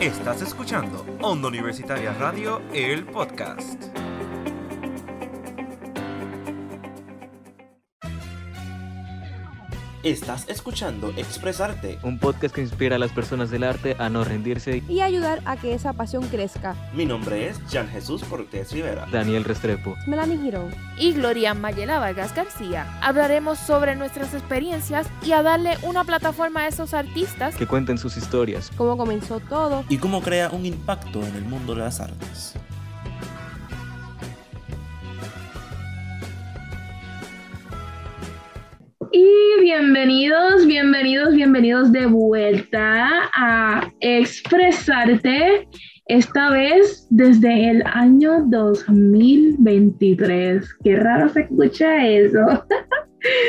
Estás escuchando Onda Universitaria Radio, el podcast. Estás escuchando Expresarte, un podcast que inspira a las personas del arte a no rendirse y ayudar a que esa pasión crezca. Mi nombre es Jan Jesús Cortés Rivera, Daniel Restrepo, Melanie Girón y Gloria Mayela Vargas García. Hablaremos sobre nuestras experiencias y a darle una plataforma a esos artistas que cuenten sus historias, cómo comenzó todo y cómo crea un impacto en el mundo de las artes. Bienvenidos, bienvenidos, bienvenidos de vuelta a Expresarte, esta vez desde el año 2023. Qué raro se escucha eso.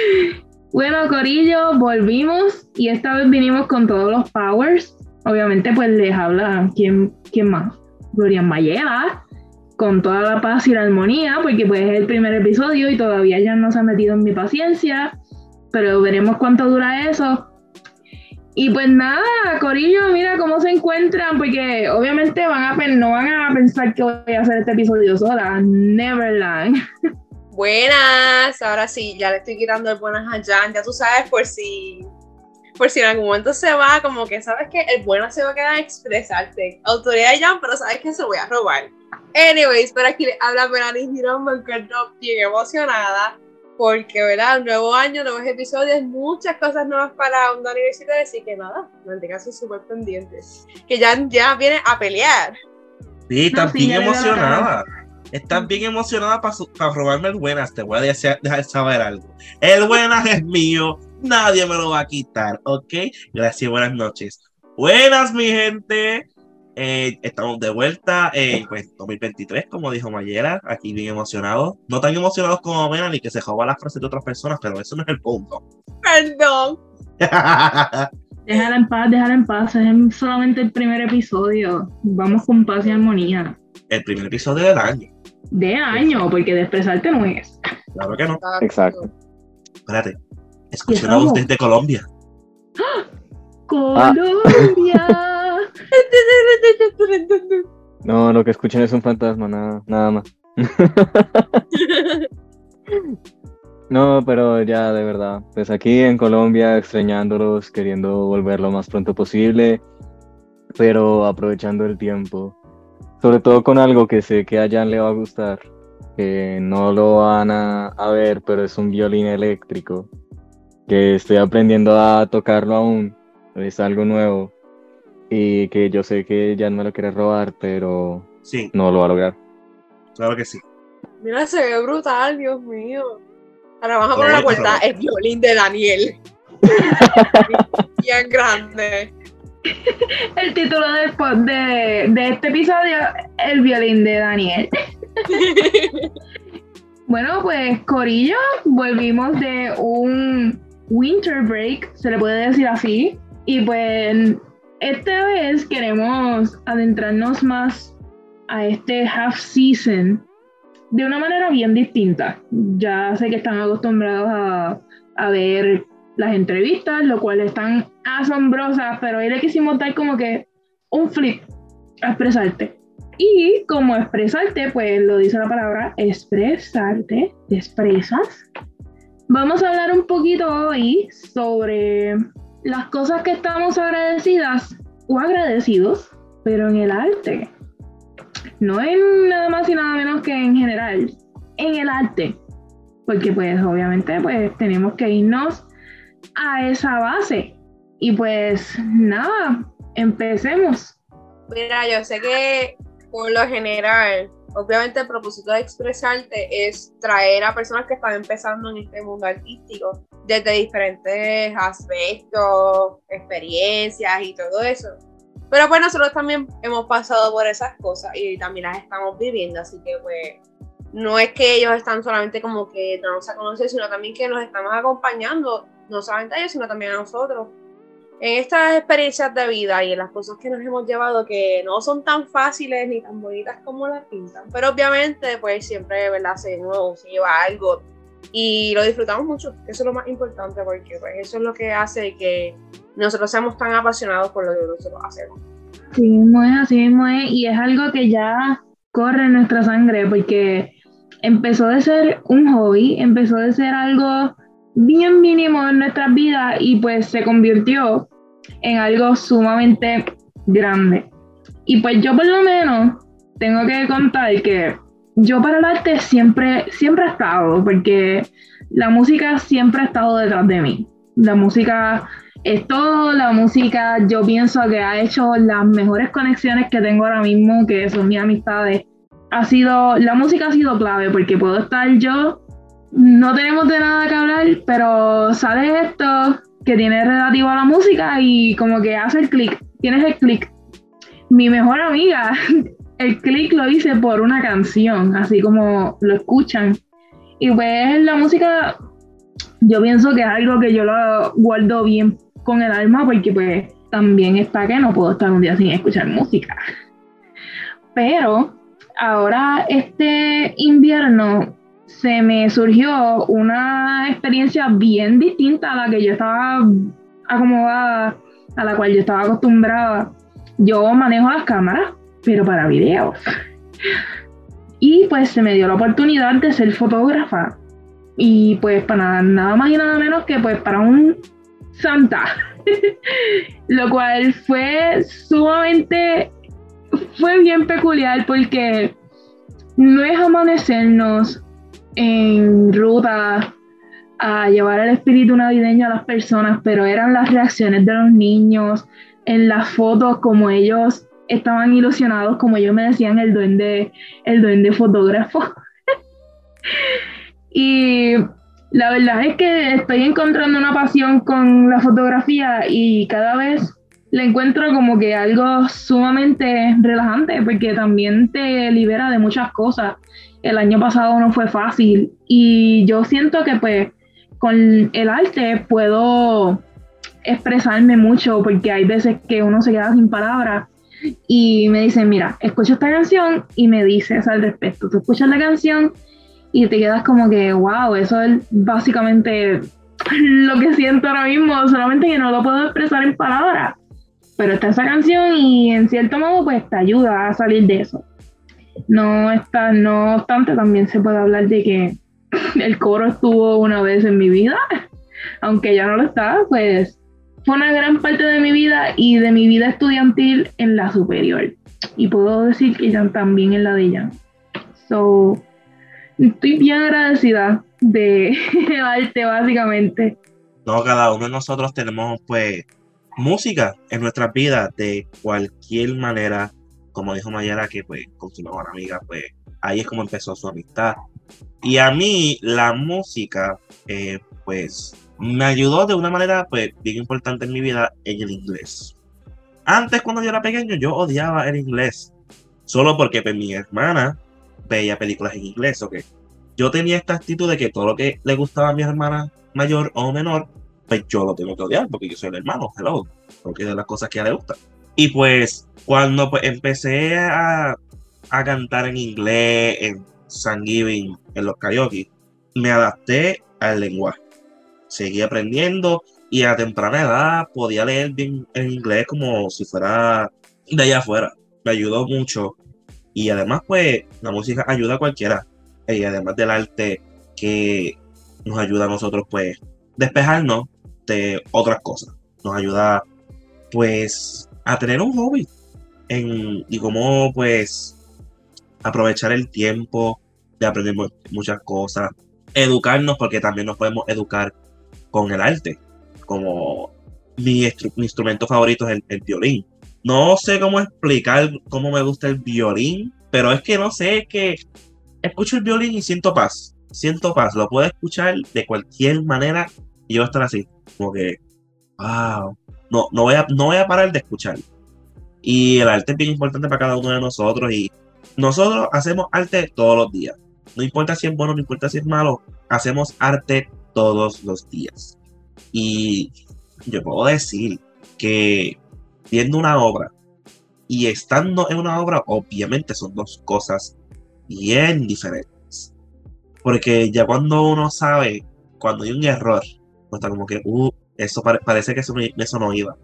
bueno, Corillo, volvimos y esta vez vinimos con todos los powers. Obviamente, pues les habla, ¿quién, quién más? Gloria Mayela, con toda la paz y la armonía, porque pues es el primer episodio y todavía ya no se ha metido en mi paciencia pero veremos cuánto dura eso. Y pues nada, Corillo, mira cómo se encuentran, porque obviamente van a no van a pensar que voy a hacer este episodio sola. Neverland. Buenas, ahora sí, ya le estoy quitando el buenas a Jan, ya tú sabes por si por si en algún momento se va, como que sabes que el buenas se va a quedar a expresarte. Autoridad de Jan, pero sabes que se voy a robar. Anyways, por aquí habla Melanie Girón, me encuentro bien emocionada porque, ¿verdad? Nuevo año, nuevos episodios, muchas cosas nuevas para Onda Universitaria, así que nada, manténganse súper pendientes. Que ya, ya viene a pelear. Sí, estás bien emocionada. Estás bien emocionada para robarme el buenas. Te voy a dejar saber algo. El buenas es mío, nadie me lo va a quitar, ¿ok? Gracias, buenas noches. Buenas, mi gente. Eh, estamos de vuelta en pues, 2023, como dijo Mayera, aquí bien emocionados. No tan emocionados como Mena ni que se joba las frases de otras personas, pero eso no es el punto. Perdón. déjala en paz, déjala en paz. Es solamente el primer episodio. Vamos con paz y armonía. El primer episodio del año. De año, porque de expresarte no es. Claro que no. Exacto. Espérate. Escuché una voz desde Colombia. Colombia. No, lo que escuchen es un fantasma, nada, nada más. No, pero ya de verdad, pues aquí en Colombia extrañándolos, queriendo volver lo más pronto posible, pero aprovechando el tiempo. Sobre todo con algo que sé que a Jan le va a gustar, que no lo van a, a ver, pero es un violín eléctrico, que estoy aprendiendo a tocarlo aún, es algo nuevo y que yo sé que ya no me lo quiere robar, pero sí. no lo va a lograr. Claro que sí. Mira, se ve brutal, Dios mío. Ahora vamos a poner la puerta, el violín de Daniel. Bien grande. El título de, de este episodio, El violín de Daniel. bueno, pues Corillo, volvimos de un winter break, se le puede decir así. Y pues esta vez queremos adentrarnos más a este half season de una manera bien distinta. Ya sé que están acostumbrados a, ver las entrevistas, lo cual están asombrosas, pero hoy le quisimos dar como que un flip a expresarte. Y como expresarte, pues lo dice la palabra expresarte, te expresas. Vamos a hablar un poquito hoy sobre las cosas que estamos agradecidas o agradecidos, pero en el arte. No en nada más y nada menos que en general, en el arte. Porque pues obviamente pues tenemos que irnos a esa base. Y pues nada, empecemos. Mira, yo sé que por lo general, obviamente el propósito de expresarte es traer a personas que están empezando en este mundo artístico desde diferentes aspectos, experiencias y todo eso. Pero pues nosotros también hemos pasado por esas cosas y también las estamos viviendo, así que pues no es que ellos están solamente como que no nos a conocer, sino también que nos estamos acompañando, no solamente a ellos, sino también a nosotros. En estas experiencias de vida y en las cosas que nos hemos llevado que no son tan fáciles ni tan bonitas como las pintan, pero obviamente pues siempre, ¿verdad? Se, se lleva algo y lo disfrutamos mucho, eso es lo más importante porque pues, eso es lo que hace que nosotros seamos tan apasionados por lo que nosotros hacemos. Sí mismo es, así mismo es, y es algo que ya corre en nuestra sangre, porque empezó de ser un hobby, empezó de ser algo bien mínimo en nuestras vidas y pues se convirtió en algo sumamente grande. Y pues yo por lo menos tengo que contar que yo para el arte siempre, siempre he estado, porque la música siempre ha estado detrás de mí. La música es todo, la música yo pienso que ha hecho las mejores conexiones que tengo ahora mismo, que son mis amistades. Ha sido, la música ha sido clave porque puedo estar yo, no tenemos de nada que hablar, pero sale esto que tiene relativo a la música y como que hace el clic, tienes el clic. Mi mejor amiga, el clic lo hice por una canción, así como lo escuchan. Y pues la música, yo pienso que es algo que yo lo guardo bien con el alma porque pues también está que no puedo estar un día sin escuchar música. Pero ahora este invierno se me surgió una experiencia bien distinta a la que yo estaba acomodada, a la cual yo estaba acostumbrada. Yo manejo las cámaras, pero para videos. Y pues se me dio la oportunidad de ser fotógrafa. Y pues para nada, más y nada menos que pues para un Santa. Lo cual fue sumamente, fue bien peculiar porque no es amanecernos en ruta a llevar el espíritu navideño a las personas, pero eran las reacciones de los niños en las fotos, como ellos estaban ilusionados, como ellos me decían, el duende, el duende fotógrafo. y la verdad es que estoy encontrando una pasión con la fotografía y cada vez le encuentro como que algo sumamente relajante porque también te libera de muchas cosas. El año pasado no fue fácil y yo siento que pues con el arte puedo expresarme mucho porque hay veces que uno se queda sin palabras y me dicen, mira, escucha esta canción y me dices al respecto. Tú escuchas la canción y te quedas como que, wow, eso es básicamente lo que siento ahora mismo, solamente que no lo puedo expresar en palabras. Pero está esa canción y en cierto modo pues te ayuda a salir de eso. No, está, no obstante, también se puede hablar de que el coro estuvo una vez en mi vida, aunque ya no lo está, pues fue una gran parte de mi vida y de mi vida estudiantil en la superior. Y puedo decir que ya también en la de ella. So, estoy bien agradecida de arte, básicamente. No, cada uno de nosotros tenemos, pues, música en nuestras vidas de cualquier manera. Como dijo Mayara, que, pues, con su mejor amiga, pues, ahí es como empezó su amistad. Y a mí, la música, eh, pues, me ayudó de una manera, pues, bien importante en mi vida en el inglés. Antes, cuando yo era pequeño, yo odiaba el inglés. Solo porque pues, mi hermana veía películas en inglés. Yo tenía esta actitud de que todo lo que le gustaba a mi hermana mayor o menor, pues yo lo tengo que odiar, porque yo soy el hermano, hello, porque de las cosas que a ella le gustan. Y pues, cuando pues, empecé a, a cantar en inglés, en Thanksgiving, en los karaoke, me adapté al lenguaje. Seguí aprendiendo y a temprana edad podía leer bien en inglés como si fuera de allá afuera. Me ayudó mucho y además, pues, la música ayuda a cualquiera. Y además del arte que nos ayuda a nosotros, pues, despejarnos de otras cosas. Nos ayuda, pues, a tener un hobby. En, y cómo, pues, aprovechar el tiempo de aprender muchas cosas. Educarnos, porque también nos podemos educar con el arte. Como mi, instrumento favorito es el violín no sé cómo explicar cómo me gusta el violín, pero es que no sé, que escucho el violín y siento paz. Siento paz. Lo puedo escuchar de cualquier manera y yo voy a estar así, como que, wow. No, no, voy a, no voy a parar de escuchar. Y el arte es bien importante para cada uno de nosotros y nosotros hacemos arte todos los días. No importa si es bueno, no importa si es malo, hacemos arte todos los días. Y yo puedo decir que viendo una obra y estando en una obra, obviamente son dos cosas bien diferentes. Porque ya cuando uno sabe, cuando hay un error, pues está como que, uh, eso parece que eso no, eso no iba.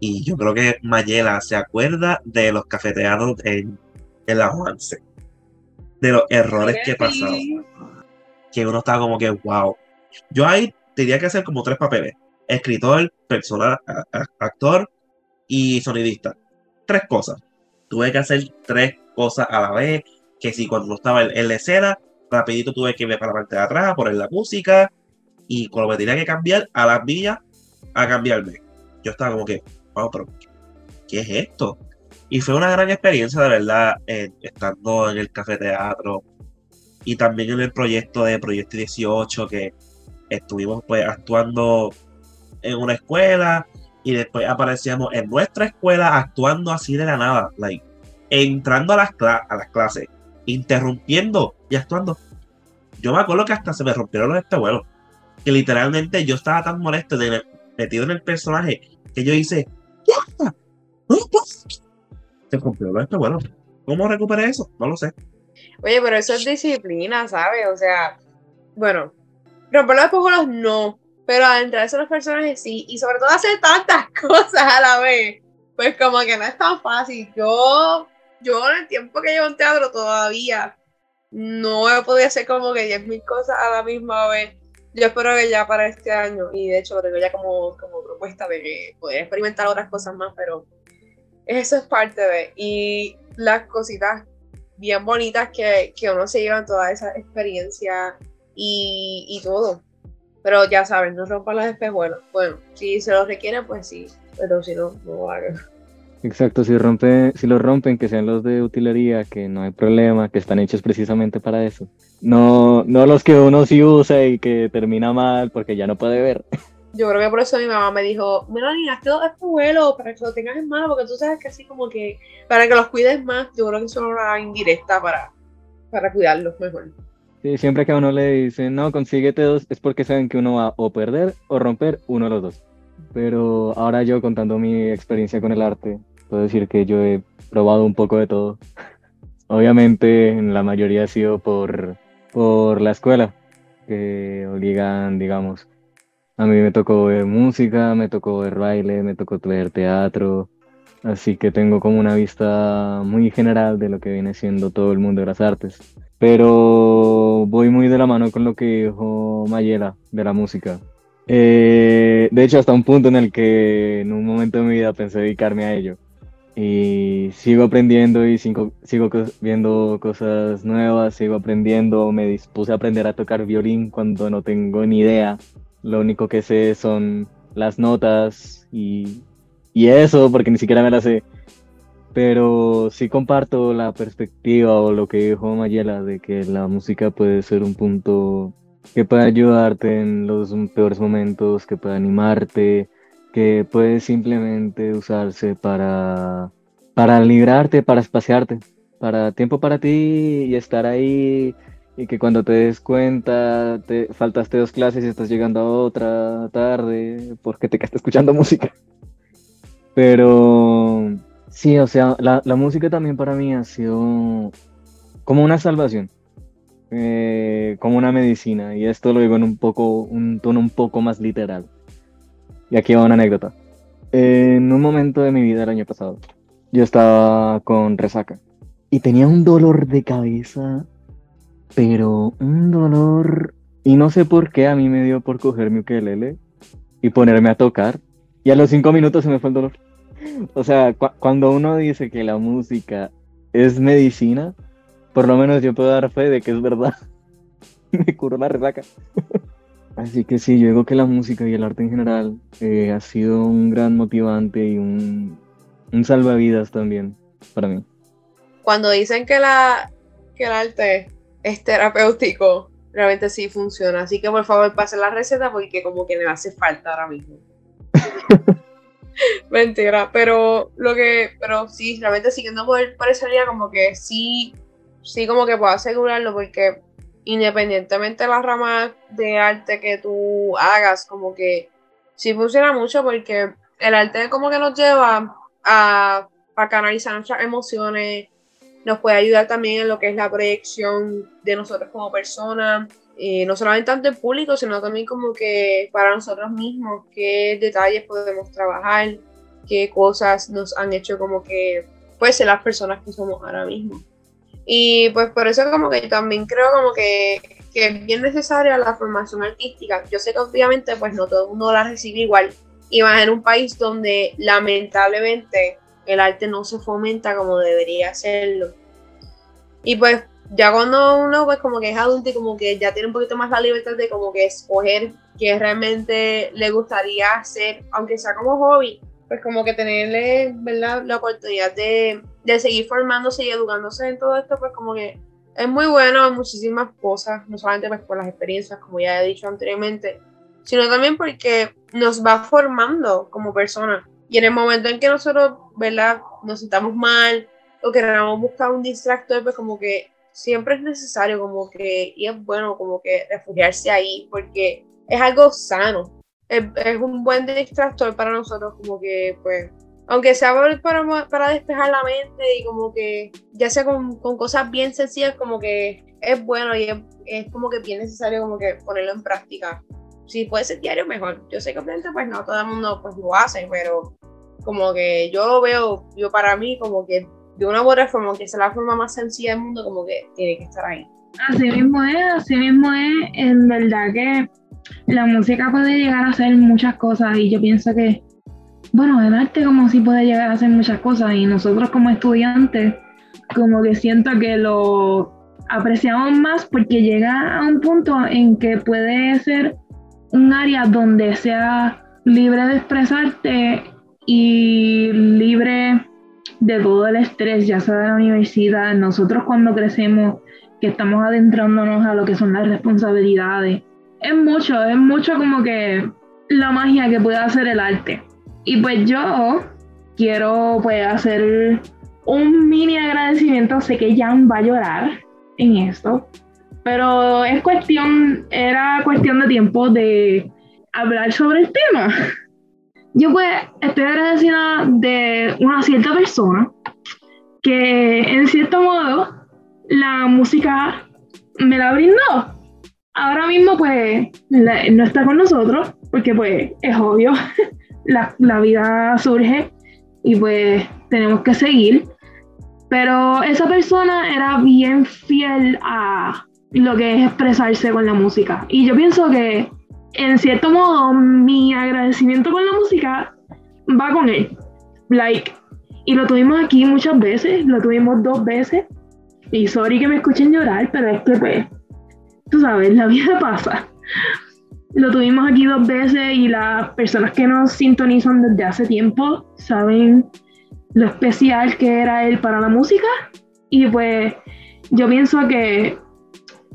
Y yo creo que Mayela se acuerda de los cafeteados en, la Juanse. De los errores que pasaron. Que uno estaba como que, wow. Yo ahí tenía que hacer como tres papeles. Escritor, persona, actor y sonidista. Tres cosas. Tuve que hacer tres cosas a la vez. Que si cuando estaba en, la escena, rapidito tuve que ir para la parte de atrás, poner la música. Y cuando me tenía que cambiar a las villas, a cambiarme. Yo estaba como que, wow, pero ¿qué es esto? Y fue una gran experiencia, de verdad, eh, estando en el café teatro y también en el proyecto de Proyecto 18, que estuvimos pues actuando en una escuela y después aparecíamos en nuestra escuela actuando así de la nada, like, entrando a las, a las clases, interrumpiendo y actuando. Yo me acuerdo que hasta se me rompieron los espejuelos, que literalmente yo estaba tan molesto, de, metido en el personaje, que yo hice. Se rompió los espejuelos. ¿Cómo recuperé eso? No lo sé. Oye, pero eso es disciplina, ¿sabes? O sea, bueno, romper los espejuelos no, pero adentrarse en los personajes sí, y sobre todo hacer tantas cosas a la vez, pues como que no es tan fácil. Yo, yo en el tiempo que llevo en teatro todavía no he podido hacer como que 10.000 cosas a la misma vez. Yo espero que ya para este año, y de hecho lo tengo ya como, como propuesta de que poder experimentar otras cosas más, pero eso es parte de, y las cositas bien bonitas que, que uno se lleva en toda esa experiencia y, y todo. Pero ya saben, no rompan los espejuelos. Bueno, si se los requieren, pues sí, pero si no, no lo hagan. Exacto, si rompe, si lo rompen, que sean los de utilería, que no hay problema, que están hechos precisamente para eso. No, no los que uno sí usa y que termina mal porque ya no puede ver. Yo creo que por eso mi mamá me dijo, Melanie, hazte dos espejuelos para que lo tengas en mano, porque tú sabes que así como que, para que los cuides más, yo creo que es una indirecta para, para cuidarlos mejor. Sí, siempre que a uno le dicen, no, consíguete dos, es porque saben que uno va o perder o romper uno de los dos. Pero ahora yo contando mi experiencia con el arte, puedo decir que yo he probado un poco de todo. Obviamente en la mayoría ha sido por, por la escuela, que obligan, digamos. A mí me tocó ver música, me tocó ver baile, me tocó ver teatro, así que tengo como una vista muy general de lo que viene siendo todo el mundo de las artes. Pero voy muy de la mano con lo que dijo Mayela de la música. Eh, de hecho, hasta un punto en el que en un momento de mi vida pensé dedicarme a ello. Y sigo aprendiendo y sigo, sigo co- viendo cosas nuevas, sigo aprendiendo. Me dispuse a aprender a tocar violín cuando no tengo ni idea. Lo único que sé son las notas y, y eso, porque ni siquiera me las sé. Pero sí comparto la perspectiva o lo que dijo Mayela de que la música puede ser un punto que puede ayudarte en los peores momentos, que puede animarte, que puede simplemente usarse para, para librarte, para espaciarte, para tiempo para ti y estar ahí y que cuando te des cuenta te faltaste dos clases y estás llegando a otra tarde porque te quedaste escuchando música. Pero sí, o sea, la, la música también para mí ha sido como una salvación, eh, como una medicina, y esto lo digo en un poco, un tono un poco más literal. Y aquí va una anécdota. En un momento de mi vida el año pasado, yo estaba con resaca y tenía un dolor de cabeza, pero un dolor, y no sé por qué a mí me dio por coger mi ukelele y ponerme a tocar, y a los cinco minutos se me fue el dolor. O sea, cu- cuando uno dice que la música es medicina, por lo menos yo puedo dar fe de que es verdad. Me curó la resaca. Así que sí, yo digo que la música y el arte en general eh, ha sido un gran motivante y un, un salvavidas también para mí. Cuando dicen que, la, que el arte es terapéutico, realmente sí funciona. Así que por favor pasen la receta porque como que me hace falta ahora mismo. Mentira, pero lo que, pero sí, realmente siguiendo por, por esa línea, como que sí, sí como que puedo asegurarlo porque independientemente de la rama de arte que tú hagas, como que sí funciona mucho porque el arte como que nos lleva a, a canalizar nuestras emociones, nos puede ayudar también en lo que es la proyección de nosotros como personas, eh, no solamente tanto en público, sino también como que para nosotros mismos, qué detalles podemos trabajar, qué cosas nos han hecho como que, pues, ser las personas que somos ahora mismo. Y pues por eso como que también creo como que, que es bien necesaria la formación artística. Yo sé que obviamente pues no todo el mundo la recibe igual. Y más en un país donde lamentablemente el arte no se fomenta como debería hacerlo. Y pues ya cuando uno pues como que es adulto y como que ya tiene un poquito más la libertad de como que escoger qué realmente le gustaría hacer, aunque sea como hobby, pues como que tenerle, ¿verdad? La oportunidad de, de seguir formándose y educándose en todo esto, pues como que es muy bueno muchísimas cosas, no solamente pues por las experiencias, como ya he dicho anteriormente, sino también porque nos va formando como personas. Y en el momento en que nosotros, ¿verdad? Nos sentamos mal o queramos buscar un distractor, pues como que siempre es necesario como que, y es bueno como que refugiarse ahí, porque es algo sano, es, un buen distractor para nosotros, como que, pues, aunque sea para, para despejar la mente y como que, ya sea con, con cosas bien sencillas, como que es bueno y es, como que bien necesario como que ponerlo en práctica. Si puede ser diario, mejor. Yo sé que obviamente pues no todo el mundo pues lo hace, pero como que yo lo veo, yo para mí como que de una u otra forma, aunque sea la forma más sencilla del mundo, como que tiene que estar ahí. Así mismo es, así mismo es, en verdad que la música puede llegar a hacer muchas cosas y yo pienso que, bueno, el arte como si puede llegar a hacer muchas cosas y nosotros como estudiantes como que siento que lo apreciamos más porque llega a un punto en que puede ser un área donde sea libre de expresarte y libre de todo el estrés, ya sea de la universidad, nosotros cuando crecemos, que estamos adentrándonos a lo que son las responsabilidades, es mucho, es mucho como que la magia que puede hacer el arte. Y pues yo quiero pues hacer un mini agradecimiento, sé que Jan va a llorar en esto, pero es cuestión, era cuestión de tiempo de hablar sobre el tema. Yo pues estoy agradecida de una cierta persona que en cierto modo la música me la brindó ahora mismo pues no está con nosotros, porque pues es obvio, la, la, vida surge y pues tenemos que seguir. Pero esa persona era bien fiel a lo que es expresarse con la música. Y yo pienso que en cierto modo mi agradecimiento con la música va con él. Like, y lo tuvimos aquí muchas veces, lo tuvimos dos veces. Y sorry que me escuchen llorar, pero es que pues tú sabes, la vida pasa. Lo tuvimos aquí dos veces y las personas que nos sintonizan desde hace tiempo saben lo especial que era él para la música. Y pues yo pienso que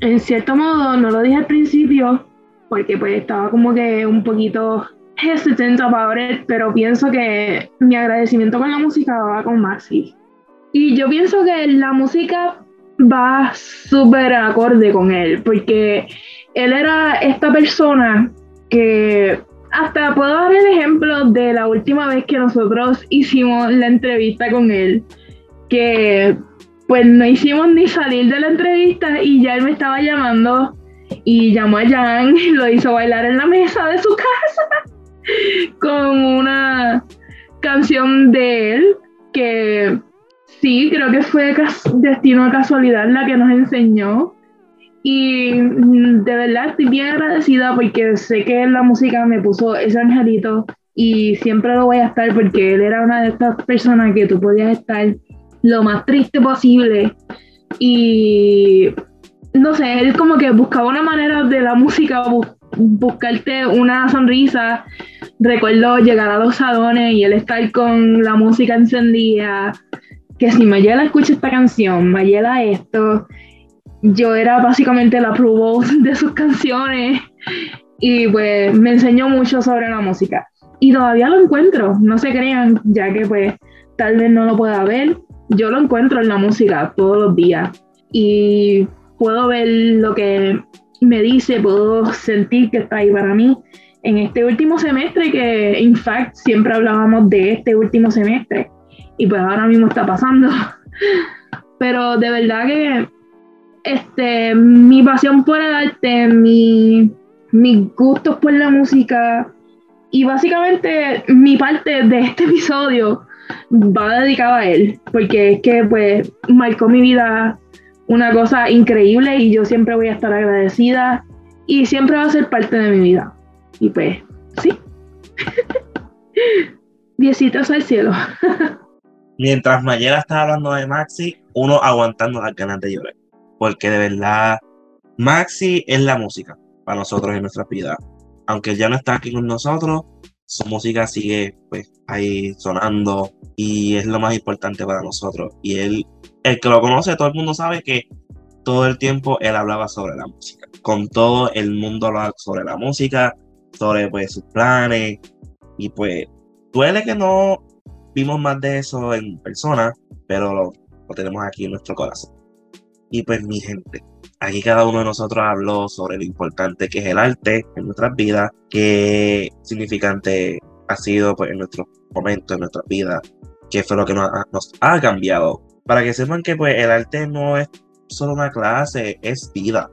en cierto modo, no lo dije al principio, porque pues estaba como que un poquito hesitant about it, pero pienso que mi agradecimiento con la música va con Maxi. Y yo pienso que la música va súper acorde con él, porque él era esta persona que hasta puedo dar el ejemplo de la última vez que nosotros hicimos la entrevista con él, que pues no hicimos ni salir de la entrevista y ya él me estaba llamando y llamó a Jan y lo hizo bailar en la mesa de su casa con una canción de él que sí, creo que fue destino a casualidad la que nos enseñó. Y mm, de verdad estoy bien agradecida porque sé que la música me puso ese angelito y siempre lo voy a estar porque él era una de estas personas que tú podías estar lo más triste posible y no sé, él como que buscaba una manera de la música, buscarte una sonrisa. Recuerdo llegar a los salones y él estar con la música encendida, que si Mayela escucha esta canción, Mayela esto, yo era básicamente la pro de sus canciones y pues me enseñó mucho sobre la música. Y todavía lo encuentro, no se crean, ya que pues tal vez no lo pueda ver, yo lo encuentro en la música todos los días y puedo ver lo que me dice, puedo sentir que está ahí para mí. En este último semestre, que en fact siempre hablábamos de este último semestre, y pues ahora mismo está pasando. Pero de verdad que este, mi pasión por el arte, mi, mis gustos por la música Y básicamente mi parte de este episodio va dedicada a él, porque es que pues marcó mi vida una cosa increíble y yo siempre voy a estar agradecida y siempre va a ser parte de mi vida. Y pues, sí. Besitos al cielo. Mientras Mayela está hablando de Maxi, uno aguantando las ganas de llorar. Porque de verdad, Maxi es la música para nosotros en nuestra vida. Aunque ya no está aquí con nosotros, su música sigue pues ahí sonando y es lo más importante para nosotros. Y él, el que lo conoce, todo el mundo sabe que todo el tiempo él hablaba sobre la música. Con todo el mundo hablaba sobre la música, sobre pues sus planes y pues duele que no vimos más de eso en persona, pero lo, lo tenemos aquí en nuestro corazón. Y pues mi gente, aquí cada uno de nosotros habló sobre lo importante que es el arte en nuestras vidas, qué significante ha sido pues, en nuestros momentos, en nuestras vidas, qué fue lo que nos ha, nos ha cambiado. Para que sepan que pues, el arte no es solo una clase, es vida,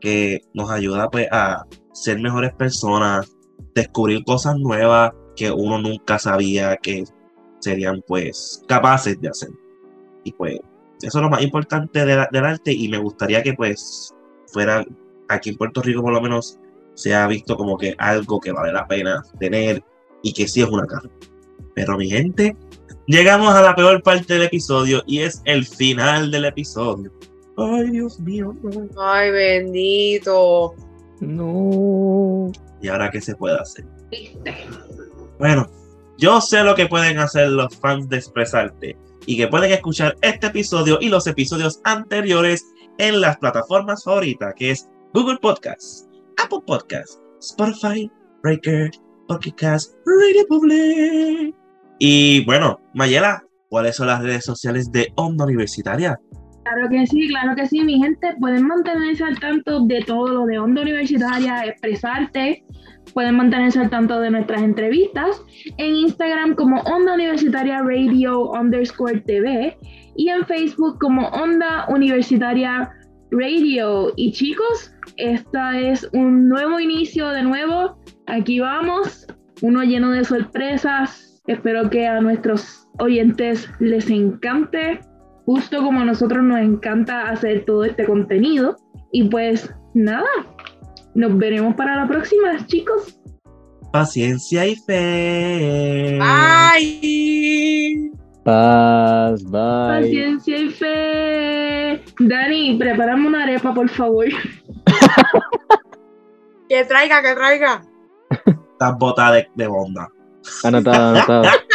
que nos ayuda pues, a ser mejores personas, descubrir cosas nuevas que uno nunca sabía que serían pues capaces de hacer. Y pues eso es lo más importante de la- del arte y me gustaría que pues fuera aquí en Puerto Rico por lo menos sea visto como que algo que vale la pena tener y que sí es una carrera. Pero mi gente, llegamos a la peor parte del episodio y es el final del episodio. Ay, Dios mío. Ay, bendito. No. ¿Y ahora qué se puede hacer? Bueno, yo sé lo que pueden hacer los fans de Expresarte y que pueden escuchar este episodio y los episodios anteriores en las plataformas favoritas, que es Google Podcasts, Apple Podcasts, Spotify, Breaker, Pocket Cast, Radio Public. Y bueno, Mayela, ¿cuáles son las redes sociales de Onda Universitaria? Claro que sí, claro que sí, mi gente. Pueden mantenerse al tanto de todo lo de Onda Universitaria, expresarte. Pueden mantenerse al tanto de nuestras entrevistas en Instagram como Onda Universitaria Radio underscore TV y en Facebook como Onda Universitaria Radio. Y chicos, esta es un nuevo inicio de nuevo. Aquí vamos, uno lleno de sorpresas. Espero que a nuestros oyentes les encante justo como a nosotros nos encanta hacer todo este contenido. Y pues nada, nos veremos para la próxima, chicos. Paciencia y fe. Bye. Paz, bye. Paciencia y fe. Dani, prepárame una arepa, por favor. Que traiga, que traiga. Estás botada de, de onda. Anotado, anotado.